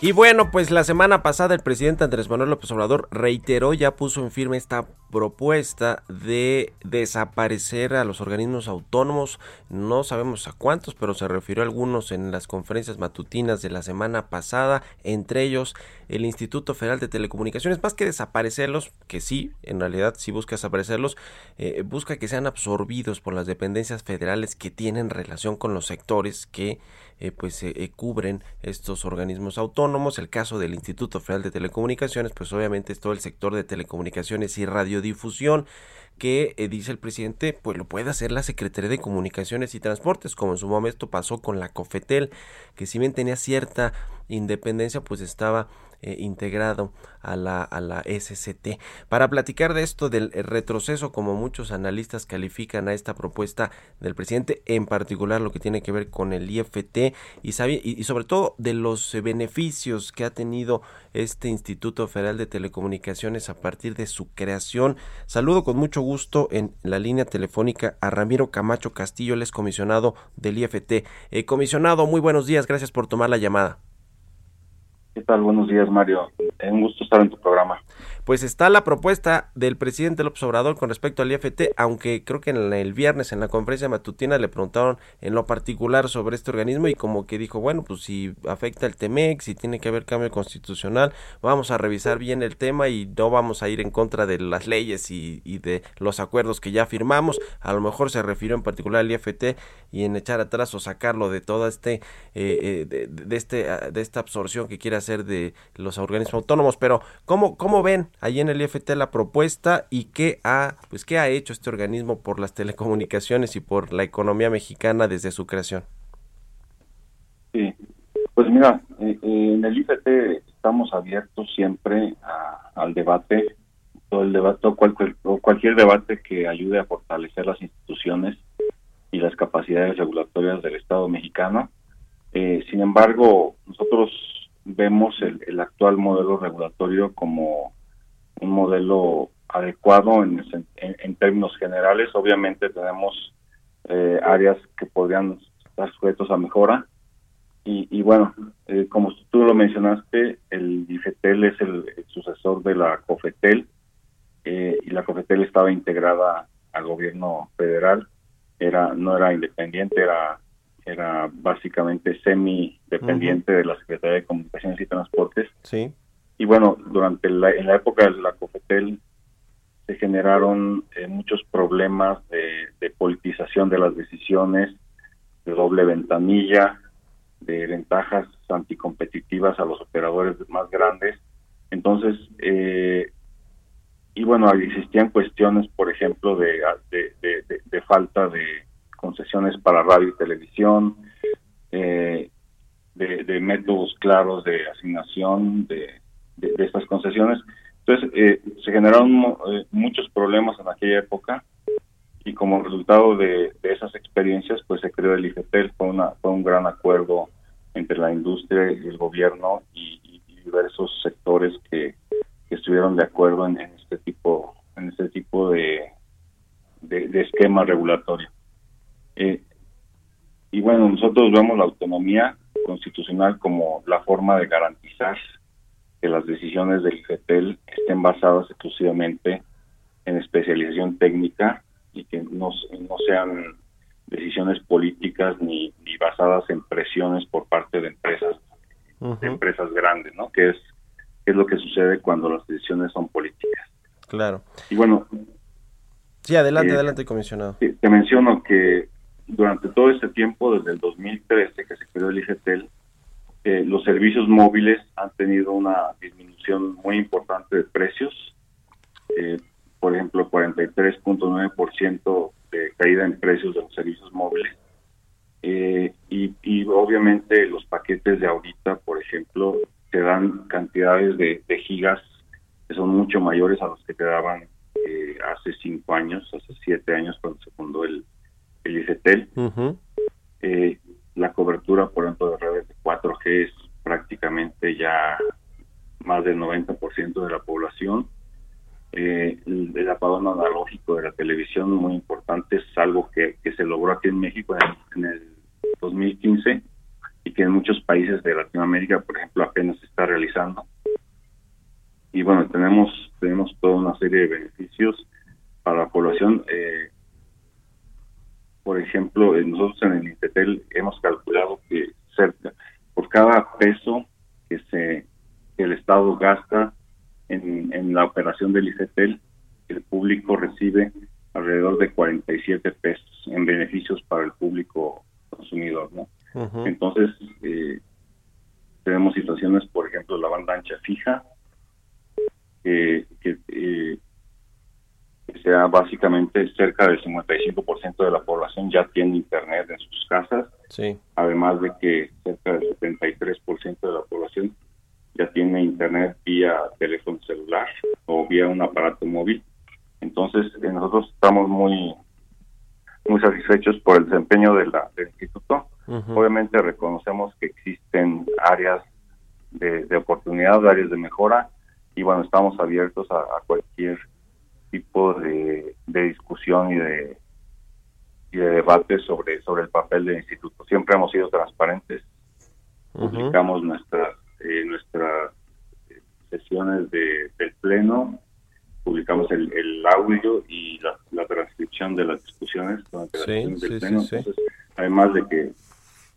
Y bueno, pues la semana pasada el presidente Andrés Manuel López Obrador reiteró, ya puso en firme esta propuesta de desaparecer a los organismos autónomos. No sabemos a cuántos, pero se refirió a algunos en las conferencias matutinas de la semana pasada, entre ellos el Instituto Federal de Telecomunicaciones. Más que desaparecerlos, que sí, en realidad sí busca desaparecerlos, eh, busca que sean absorbidos por las dependencias federales que tienen relación con los sectores que eh, pues eh, cubren estos organismos autónomos. El caso del Instituto Federal de Telecomunicaciones, pues obviamente es todo el sector de telecomunicaciones y radiodifusión que eh, dice el presidente, pues lo puede hacer la Secretaría de Comunicaciones y Transportes, como en su momento pasó con la Cofetel, que si bien tenía cierta independencia, pues estaba eh, integrado a la, a la SCT. Para platicar de esto del retroceso, como muchos analistas califican a esta propuesta del presidente, en particular lo que tiene que ver con el IFT y, y, sobre todo de los eh, beneficios que ha tenido este Instituto Federal de Telecomunicaciones a partir de su creación. Saludo con mucho gusto en la línea telefónica a Ramiro Camacho Castillo, el es comisionado del IFT. Eh, comisionado, muy buenos días, gracias por tomar la llamada. Buenos días, Mario. Un gusto estar en tu programa pues está la propuesta del presidente López Obrador con respecto al IFT, aunque creo que en el viernes en la conferencia matutina le preguntaron en lo particular sobre este organismo y como que dijo, bueno, pues si afecta el TEMEX, si tiene que haber cambio constitucional, vamos a revisar bien el tema y no vamos a ir en contra de las leyes y, de los acuerdos que ya firmamos. A lo mejor se refirió en particular al IFT y en echar atrás o sacarlo de toda este, eh, eh, de, este, de esta absorción que quiere hacer de los organismos autónomos. Pero, ¿cómo, cómo ven allí en el IFT la propuesta y qué ha, pues, qué ha hecho este organismo por las telecomunicaciones y por la economía mexicana desde su creación. Sí, pues mira, eh, eh, en el IFT estamos abiertos siempre al debate, todo el debate, cualquier, cualquier debate que ayude a fortalecer las instituciones y las capacidades regulatorias del Estado mexicano. Eh, sin embargo, nosotros vemos el, actual modelo regulatorio como un modelo adecuado en, en, términos generales. Obviamente tenemos eh, áreas que podrían estar sujetos a mejora. Y, y bueno, eh, como tú lo mencionaste, el IFETEL es el, sucesor de la COFETEL eh, y la COFETEL estaba integrada al gobierno federal. Era no era independiente, era era básicamente semi dependiente de la Secretaría de Comunicaciones y Transportes. Sí y bueno, durante la, en la época de la COFETEL se generaron eh, muchos problemas de, politización de las decisiones, de doble ventanilla, de ventajas anticompetitivas a los operadores más grandes. Entonces, eh, y bueno, existían cuestiones, por ejemplo, de, de, falta de concesiones para radio y televisión, eh, de, métodos claros de asignación de estas concesiones. Entonces, eh, se generaron eh, muchos problemas en aquella época y como resultado de, esas experiencias, pues se creó el IFETEL, fue, una, fue un gran acuerdo entre la industria y el gobierno y, diversos sectores que, estuvieron de acuerdo en, este tipo en este tipo de, de, esquema regulatorio. Eh, y bueno, nosotros vemos la autonomía constitucional como la forma de garantizar que las decisiones del IFETEL estén basadas exclusivamente en especialización técnica y que no, no sean decisiones políticas ni, ni basadas en presiones por parte de empresas empresas grandes, ¿no? Que es es lo que sucede cuando las decisiones son políticas. Claro. Y bueno. Sí, adelante, eh, adelante, comisionado. Te menciono que durante todo este tiempo, desde el 2013 que se creó el IFETEL, los servicios móviles han tenido una disminución muy importante de precios. por ejemplo, 43.9% de caída en precios de los servicios móviles. y, y obviamente los paquetes de ahorita, por ejemplo, te dan cantidades de, gigas que son mucho mayores a los que te daban eh, hace cinco años, hace siete años cuando se fundó el, el ICETEL. Eh, la cobertura, por ejemplo, de redes de 4G es prácticamente ya más del 90% de la población. Eh, el, apagón analógico de la televisión, muy importante, es algo que, que se logró aquí en México en el 2015 y que en muchos países de Latinoamérica, por ejemplo, apenas se está realizando. Y bueno, tenemos tenemos toda una serie de beneficios para la población. Eh, por ejemplo, nosotros en el INTETEL hemos calculado que cerca, por cada peso que se el Estado gasta en, en la operación del ICETEL, el público recibe alrededor de 47 pesos en beneficios para el público consumidor, ¿no? Entonces, eh, tenemos situaciones, por ejemplo, la banda ancha fija, que, eh, sea básicamente cerca del 55% de la población ya tiene internet en sus casas, sí. además de que cerca del 73% de la población ya tiene internet vía teléfono celular o vía un aparato móvil. Entonces, eh, nosotros estamos muy muy satisfechos por el desempeño de la, del instituto Obviamente reconocemos que existen áreas de, oportunidad, áreas de mejora, y bueno, estamos abiertos a, cualquier tipo de, discusión y de, y de debate sobre, sobre el papel del instituto. Siempre hemos sido transparentes, publicamos nuestras, eh, nuestras eh, sesiones de, del pleno, publicamos el, el audio y la, transcripción de las discusiones durante del pleno. Entonces, además de que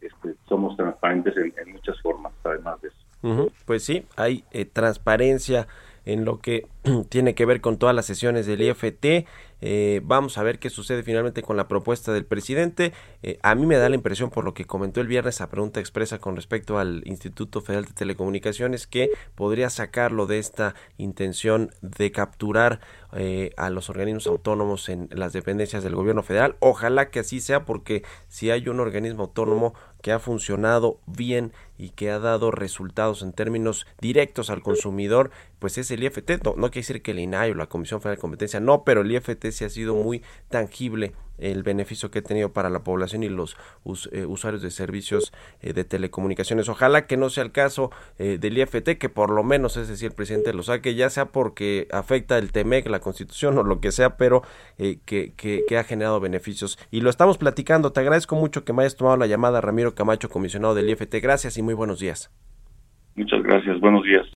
este, somos transparentes en, muchas formas, además de eso. Pues sí, hay eh, transparencia en lo que tiene que ver con todas las sesiones del IFT. Eh, vamos a ver qué sucede finalmente con la propuesta del presidente. Eh, a mí me da la impresión, por lo que comentó el viernes a pregunta expresa con respecto al Instituto Federal de Telecomunicaciones, que podría sacarlo de esta intención de capturar eh, a los organismos autónomos en las dependencias del gobierno federal. Ojalá que así sea, porque si hay un organismo autónomo que ha funcionado bien y que ha dado resultados en términos directos al consumidor, pues es el IFT. No, no quiere decir que el INAI o la Comisión Federal de Competencia, no, pero el IFT sí ha sido muy tangible el beneficio que ha tenido para la población y los eh, usuarios de servicios eh, de telecomunicaciones. Ojalá que no sea el caso eh, del IFT, que por lo menos, es decir, el presidente lo saque, ya sea porque afecta el TEMEC, la constitución o lo que sea, pero que, que, ha generado beneficios. Y lo estamos platicando. Te agradezco mucho que me hayas tomado la llamada, Ramiro Camacho, comisionado del IFT. Gracias y muy buenos días. Muchas gracias. Buenos días.